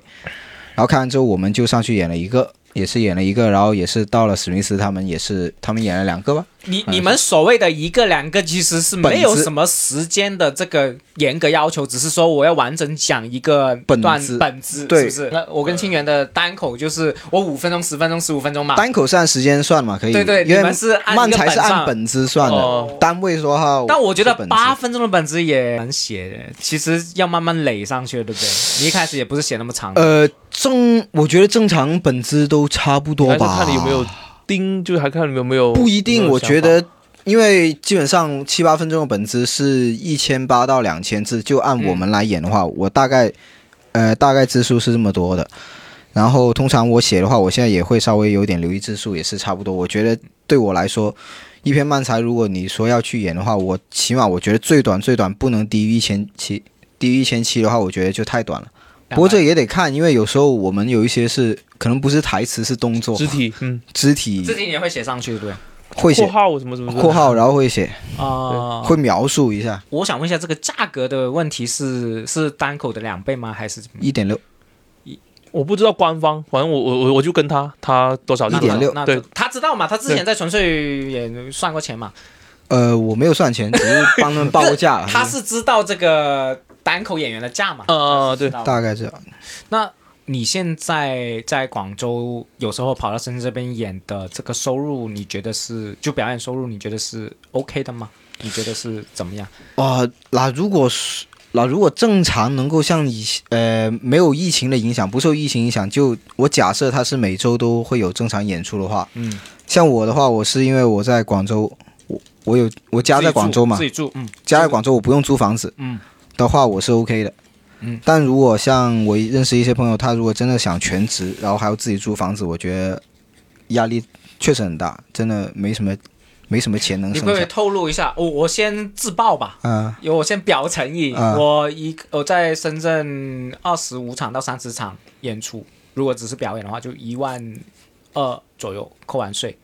然后开完之后我们就上去演了一个，也是演了一个，然后也是到了史密斯他们也是他们演了两个吧，你你们所谓的一个两个，其实是没有什么时间的这个严格要求，只是说我要完整讲一个段本子本子，对是不是？那我跟清源的单口就是我五分钟、十分钟、十五分钟嘛。单口是按时间算嘛，可以，对对，因为你们是按漫才是。按本子算的，哦单位说哈。但我觉得八分钟的本子也难写的，其实要慢慢垒上去，对不对？你一开始也不是写那么长。呃正，我觉得正常本子都差不多吧，看你有没有盯，就还看你有没有。不一定，有有我觉得，因为基本上七八分钟的本子是一千八到两千字，就按我们来演的话，我大概，呃，大概字数是这么多的。然后通常我写的话，我现在也会稍微有点留意字数，也是差不多。我觉得对我来说，一篇漫才，如果你说要去演的话，我起码我觉得最短最短不能低于一千七，低于一千七的话，我觉得就太短了。不过这也得看，因为有时候我们有一些是可能不是台词，是动作、肢体，嗯，肢体肢体也会写上去，对？会写括号什么什么，括号，然后会写。啊、会描述一下，我想问一下，这个价格的问题是是单口的两倍吗？还是怎么？一点六，我不知道官方，反正我我我我就跟他，他多少就多少1.6那对，他知道嘛？他之前在纯粹也算过钱嘛？呃，我没有算钱，只是帮他们报个价。他是知道这个单口演员的价嘛？呃对大概这样。那你现在在广州，有时候跑到深圳这边演的这个收入，你觉得是就表演收入，你觉得是 OK 的吗？你觉得是怎么样？哇、那如果是那如果正常能够像以呃没有疫情的影响，不受疫情影响，就我假设他是每周都会有正常演出的话，嗯，像我的话，我是因为我在广州，我我有我家在广州嘛自，己住，嗯家在广州，我不用租房子嗯的话，我是 OK 的。嗯，但如果像我认识一些朋友，他如果真的想全职，然后还要自己租房子，我觉得压力确实很大，真的没什么没什么钱能你会不会。透露一下？我我先自爆吧。嗯、有，我先表诚意，啊我一我在深圳二十五场到三十场演出，如果只是表演的话，就一万二左右，扣完税，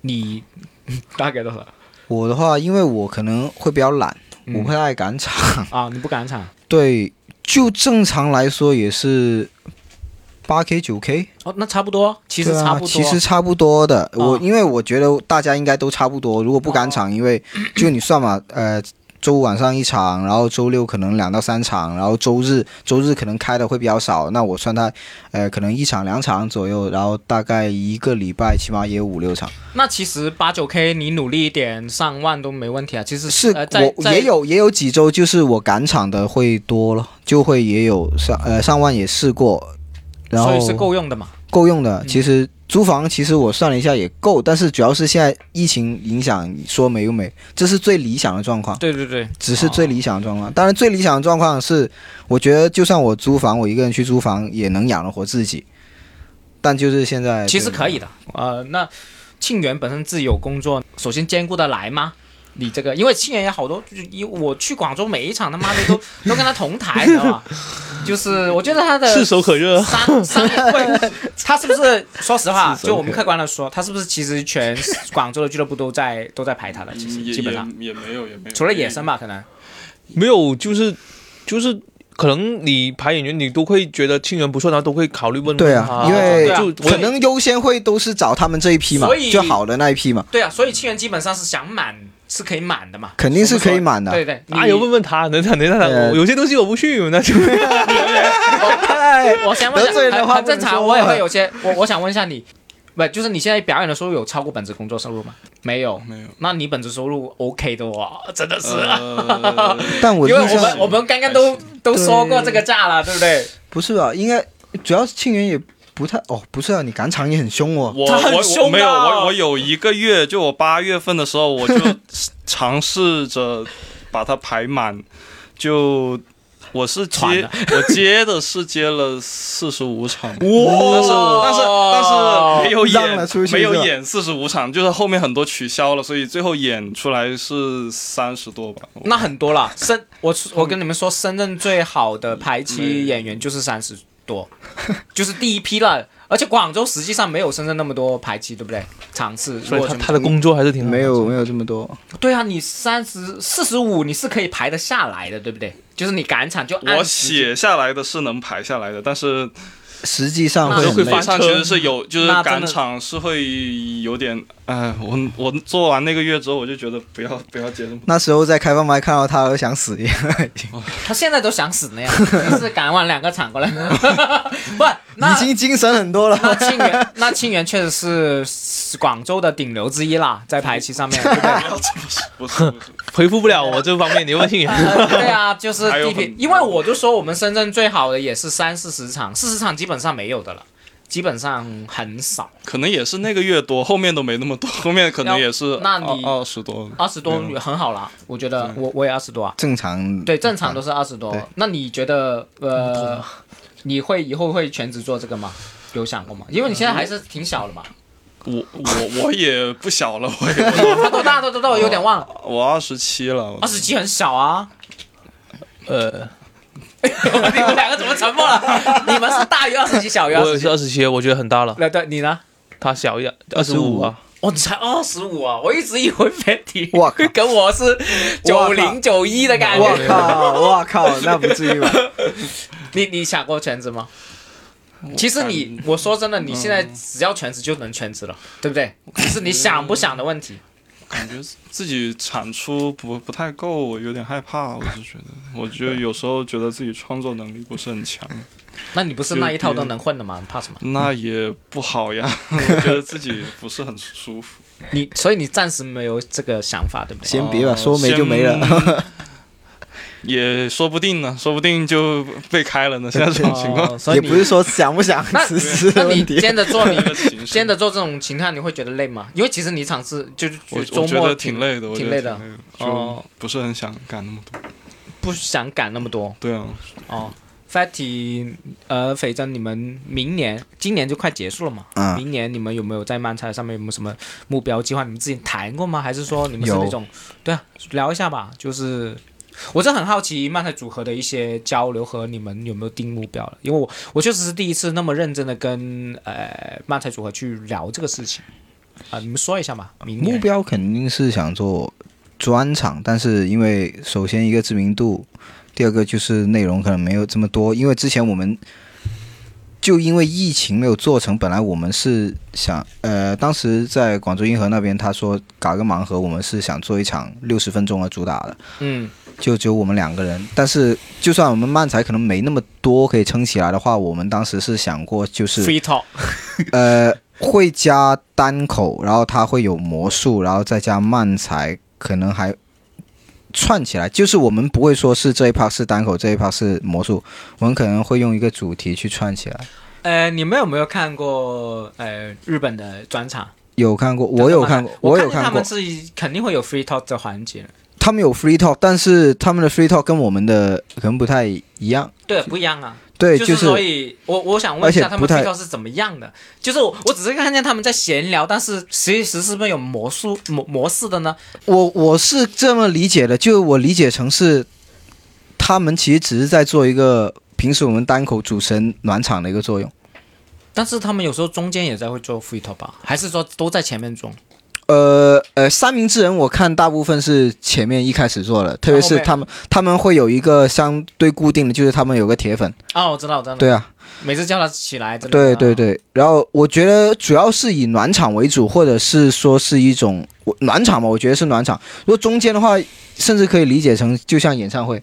你 大概多少我的话，因为我可能会比较懒，嗯我不太爱赶场。啊？你不敢抢对，就正常来说也是八 K 九 K，哦？那差不多，其实差不多。其实差不多的。我啊因为我觉得大家应该都差不多。如果不赶场，因为就你算嘛，呃，周五晚上一场，然后周六可能两到三场，然后周日周日可能开的会比较少，那我算它，呃，可能一场两场左右，然后大概一个礼拜起码也有五六场。那其实八九 K 你努力一点，上万都没问题啊。其实是我也有也有几周就是我赶场的会多了，就会也有上呃上万也试过，然后所以是够用的嘛。够用的。嗯其实租房其实我算了一下也够，但是主要是现在疫情影响，说没就没，这是最理想的状况，对对对，只是最理想的状况。当然最理想的状况是，我觉得就算我租房，我一个人去租房也能养得活自己。但就是现在其实可以的。呃，那庆元本身自己有工作，首先兼顾得来吗？你这个，因为庆元有好多，就是一我去广州每一场他妈的都 都跟他同台，你知道吗？就是我觉得他的 炙手可热。商商业会，他是不是？说实话，就我们客观的说，他是不是其实全广州的俱乐部都在都在排他的？其实基本上，也也没有也没有，除了野生吧，可能没有，就是就是，可能你排演员，你都会觉得庆元不错，然后都会考虑问问对啊因为就可能优先会都是找他们这一批嘛所以，就好的那一批嘛，对啊，所以庆元基本上是想满是可以满的嘛，肯定是可以满的。对对，啊，有问问他，能他能他，有些东西我不去，那就 我先问一下，很很正常，我也会有些，我我想问一下你，不就是你现在表演的收入有超过本职工作收入吗？没有，没有。那你本职收入 OK 的哇，真的是，呃，但我因为我们我们刚刚都都说过这个价了，对不对？不是啊？应该主要是庆元也不太哦，不是啊，你赶场也很凶哦。我他很我凶我没有我我有一个月，就我八月份的时候，我就 尝试着把它排满，就我是接我接的是接了四十五场，哇但是但是但是没有演没有演四十五场，就是后面很多取消了，所以最后演出来是三十多吧。那很多了。深，我我跟你们说，深圳最好的排期演员就是三十多，就是第一批了。而且广州实际上没有深圳那么多排期，对不对？场次，所以他他的工作还是挺好的没有没有这么多，对啊，你三十四十五你是可以排得下来的，对不对？就是你赶场就按我写下来的是能排下来的，但是实际上会很累。就会发。上其实是有，就是赶场是会有点，哎，我我做完那个月之后，我就觉得不要不要接这么那时候在开放麦看到他，都想死一样。他现在都想死那样，是赶完两个场过来，不，那已经精神很多了。那庆元，那庆元确实是是广州的顶流之一啦，在排期上面，对不对？不是不是，回复不了我这方面，你问庆元。呃 对啊，就是地皮，因为我就说我们深圳最好的也是三四十场，四十场基本上没有的了，基本上很少，可能也是那个月多，后面都没那么多，后面可能也是那你二二十多。二十多也很好啦，我觉得我我也二十多啊，正常对，正常都是二十多。那你觉得呃，你会以后会全职做这个吗？有想过吗？因为你现在还是挺小的嘛，我我我也不小了，我也他多大？多多大？我有点忘了，我二十七了，二十七很小啊。呃，你们两个怎么沉默了？你们是大于二十七，小于二我也十几？是二十七，我觉得很大了。那对，你呢？他小一点，二十五啊。哦，你才二十五啊！我一直以为 Fatty 跟我是九零九一的感觉我觉。靠，我靠，那不至于吧？你 你想过全职吗？其实你，我说真的，你现在只要全职就能全职了，对不对？只是你想不想的问题。感觉自己产出不不太够，我有点害怕。我是觉得，我觉得有时候觉得自己创作能力不是很强，那你不是那一套都能混的吗？怕什么？那也不好呀。我觉得自己不是很舒服。你所以你暂时没有这个想法，对不对？先别吧，呃说没就没了。先也说不定呢，说不定就被开了呢。现在这种情况，哦所以也不是说想不想那只是那你问题。兼着做，你这个情绪兼着做这种情况，你会觉得累吗？因为其实你尝试就是周末我觉得挺累的，我觉得挺累的挺累哦就不是很想干那么多。不想赶那么多对啊，哦。Fatty，呃，斐真，你们明年、今年就快结束了嘛？嗯明年你们有没有在漫才上面有没有什么目标计划？你们之前谈过吗？还是说你们是那种？对啊，聊一下吧。就是我是很好奇漫才组合的一些交流和你们有没有定目标了，因为我我确实是第一次那么认真的跟呃漫才组合去聊这个事情。啊、你们说一下嘛。明目标肯定是想做专场，但是因为首先一个知名度，第二个就是内容可能没有这么多，因为之前我们就因为疫情没有做成，本来我们是想，呃，当时在广州银河那边，他说搞个盲盒，我们是想做一场六十分钟的主打的，嗯就只有我们两个人。但是就算我们漫才可能没那么多可以撑起来的话，我们当时是想过就是，free talk，呃，会加单口，然后它会有魔术，然后再加慢才，可能还串起来。就是我们不会说是这一 part 是单口，这一 part 是魔术，我们可能会用一个主题去串起来。呃，你们有没有看过呃日本的专场？有看过，我有看过，我有看过他们。是肯定会有 free talk 的环节的。他们有 free talk，但是他们的 free talk 跟我们的可能不太一样。对，不一样啊。对，就就是所以，我我想问一下，他们 free talk 是怎么样的？就是我我只是看见他们在闲聊，但是其实是不是有魔术模模式的呢？我我是这么理解的，就我理解成是，他们其实只是在做一个平时我们单口主持人暖场的一个作用。但是他们有时候中间也在会做 free talk 吧？还是说都在前面做？呃呃，三明治人我看大部分是前面一开始做的，特别是他们他们会有一个相对固定的，就是他们有个铁粉。哦，我知道，我知道。对啊，每次叫他起来，真的对对。对。然后我觉得主要是以暖场为主，或者是说是一种我暖场嘛，我觉得是暖场。如果中间的话，甚至可以理解成就像演唱会，哦，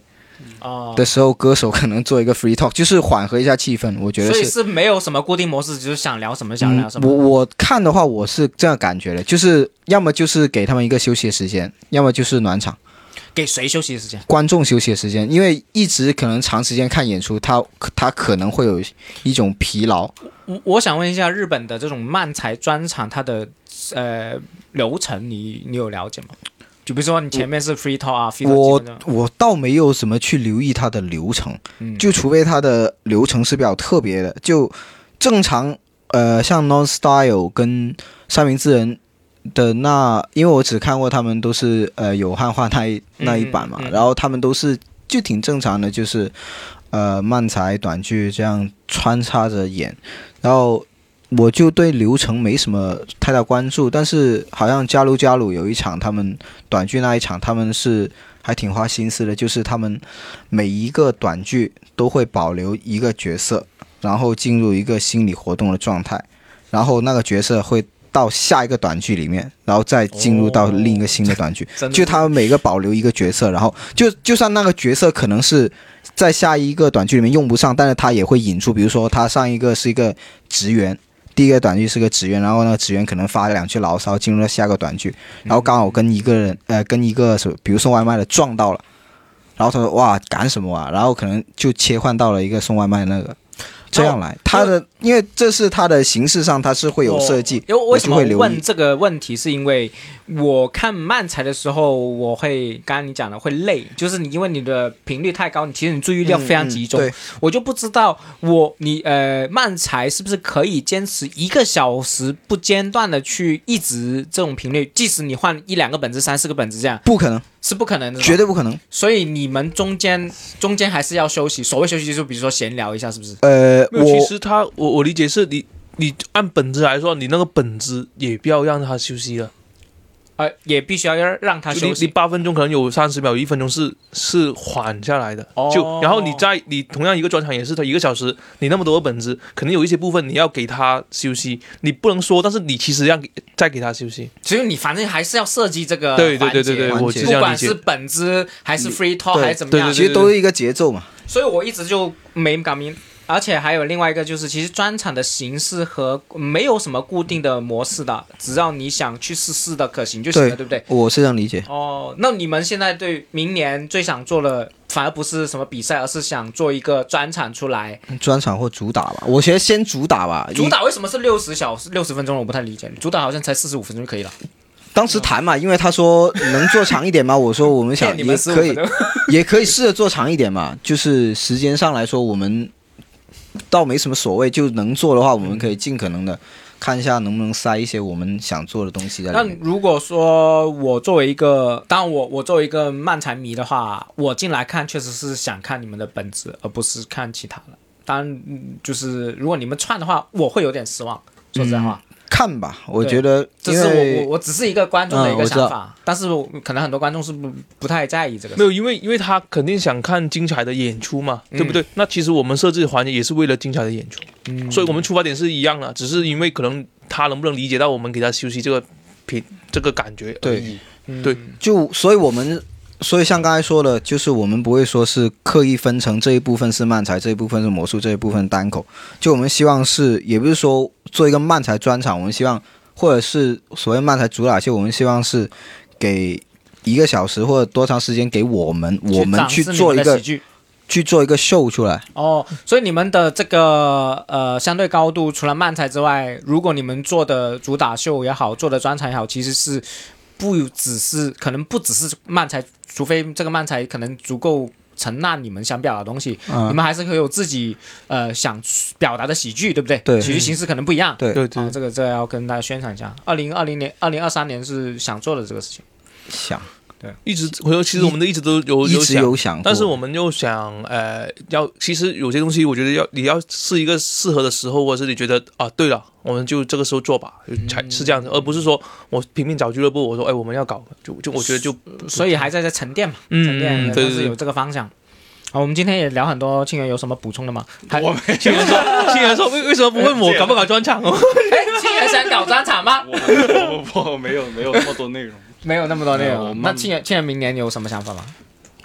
的时候，歌手可能做一个 free talk，就是缓和一下气氛。我觉得是。所以是没有什么固定模式，就是想聊什么想聊什嗯，我。我看的话，我是这样感觉的，就是要么就是给他们一个休息的时间，要么就是暖场，给谁休息的时间？观众休息的时间，因为一直可能长时间看演出，他他可能会有一种疲劳。我我想问一下，日本的这种漫才专场，它的呃流程你你有了解吗？就比如说你前面是 free talk 啊，free talk 我我倒没有什么去留意它的流程，嗯就除非它的流程是比较特别的，就正常呃，像 Non Style 跟三明治人的那，因为我只看过他们都是呃有汉化那一那一版嘛，嗯嗯嗯然后他们都是就挺正常的，就是呃漫才短剧这样穿插着演，然后。我就对流程没什么太大关注，但是好像加鲁加鲁有一场，他们短剧那一场，他们是还挺花心思的，就是他们每一个短剧都会保留一个角色，然后进入一个心理活动的状态，然后那个角色会到下一个短剧里面，然后再进入到另一个新的短剧。就他们每个保留一个角色，然后就就算那个角色可能是在下一个短剧里面用不上，但是他也会引出，比如说他上一个是一个职员。第一个短句是个职员，然后那个职员可能发了两句牢骚，进入了下个短句，然后刚好跟一个人，呃，跟一个什，比如送外卖的撞到了，然后他说哇赶什么啊，然后可能就切换到了一个送外卖那个，这样来，他的因为这是他的形式上他是会有设计，因为为什么会。问这个问题，是因为我看漫才的时候，我会刚刚你讲的会累，就是你因为你的频率太高，你其实你注意力要非常集中。我就不知道我你呃漫才是不是可以坚持一个小时不间断的去一直这种频率，即使你换一两个本子、三四个本子这样不可能，是不可能的，绝。对不可能。所以你们中间中间还是要休息，所谓休息就是比如说闲聊一下，是不是？呃，我，其实他我我理解是你你按本子来说，你那个本子也不要让他休息了。呃，也必须要让让他就你你休息。八分钟可能有三十秒，一分钟是是缓下来的。哦就然后你在你同样一个专场也是他一个小时，你那么多个本子，可能有一些部分你要给他休息，你不能说，但是你其实要给再给他休息。其实你反正还是要设计这个对对对环节对对，我不管是。本子还是 free talk 还是怎么样，其实都是一个节奏嘛。所以我一直就没搞明。而且还有另外一个就是，其实专场的形式和没有什么固定的模式的，只要你想去试试的可行就行了，对不对？我是这样理解。哦，那你们现在对明年最想做的，反而不是什么比赛，而是想做一个专场出来。专场或主打吧，我觉得先主打吧。主打为什么是六十小时、六十分钟？我不太理解。主打好像才四十五分钟就可以了。当时谈嘛，因为他说能做长一点吗？我说我们想你们也可以15分，钟也可以试着做长一点嘛。就是时间上来说，我们倒没什么所谓，就能做的话，我们可以尽可能的看一下能不能塞一些我们想做的东西在那里面。如果说我作为一个，当然我我作为一个漫才迷的话，我进来看确实是想看你们的本子，而不是看其他的。当然，就是如果你们串的话，我会有点失望。说实在话，看吧，我觉得这是我我我只是一个观众的一个想法，但是我可能很多观众是不不太在意这个没。有，因为因为他肯定想看精彩的演出嘛，嗯对不对？那其实我们设置环节也是为了精彩的演出，嗯所以我们出发点是一样的，只是因为可能他能不能理解到我们给他休息这个品这个感觉而已。嗯对就所以我们。所以像刚才说的，就是我们不会说是刻意分成这一部分是漫才，这一部分是魔术，这一部分单口。就我们希望是，也不是说做一个漫才专场，我们希望或者是所谓漫才主打秀，我们希望是给一个小时或者多长时间给我们，我们去做一个去做一个秀出来。哦，所以你们的这个呃相对高度，除了漫才之外，如果你们做的主打秀也好，做的专场也好，其实是不只是可能不只是漫才，除非这个漫才可能足够承纳你们想表达的东西，你嗯，们还是会有自己呃想表达的喜剧，对不对？对喜剧形式可能不一样。对，对对啊，这个这个要跟大家宣传一下。二零二零年、二零二三年是想做的这个事情。想一直我说其实我们都一直都有一直有想，但是我们又想，呃，要其实有些东西，我觉得要你要是一个适合的时候，或者是你觉得啊，对了，我们就这个时候做吧，就才是这样子，而不是说我拼命找俱乐部，我说哎我们要搞，就就我觉得就所以还在在沉淀嘛，沉淀，嗯，对对对但是有。这个方向。好，我们今天也聊很多，庆元有什么补充的吗？还我没庆元说，庆元说为为什么不问我搞不搞专场哦？哎，庆元想搞专场吗？我我我没有没有那么多内容。没有那么多内容。慢那既然既然明年你有什么想法吗？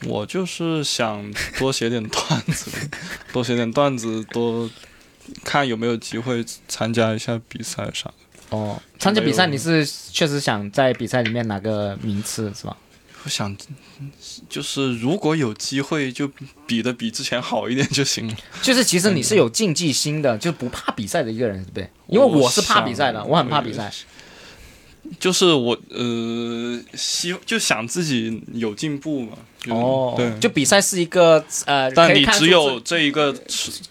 我就是想多写点段子，多写点段子，多看有没有机会参加一下比赛啥的。哦，参加比赛你是确实想在比赛里面拿个名次是吧？我想，就是如果有机会，就比的比之前好一点就行了。就是其实你是有竞技心的，就不怕比赛的一个人，对不对？因为我是怕比赛的，想我很怕比赛。就是我呃，希就想自己有进步嘛。哦，对，就比赛是一个呃，但你只有这一个，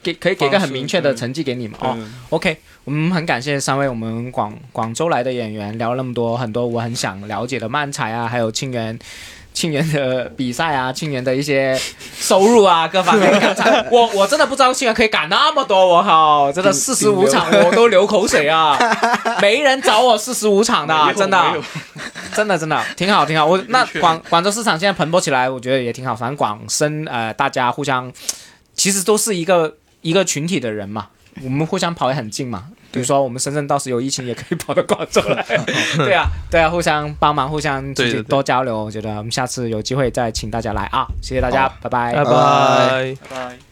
给可以给个很明确的成绩给你们？哦，OK，我们很感谢三位我们广广州来的演员，聊了那么多很多我很想了解的漫才啊，还有庆元。庆元的比赛啊，庆元的一些收入啊，各方面，我我真的不知道庆元可以赶那么多，我靠，真的四十五场我都流口水啊，没人找我四十五场的，真的，真的真的挺好挺好。我那广广州市场现在蓬勃起来，我觉得也挺好。反正广深呃，大家互相其实都是一个一个群体的人嘛，我们互相跑也很近嘛。比如说我们深圳到时有疫情，也可以跑到广州来。对啊，对啊，互相帮忙，互相多交流。我觉得我们下次有机会再请大家来啊！谢谢大家，拜拜。拜拜拜。拜拜。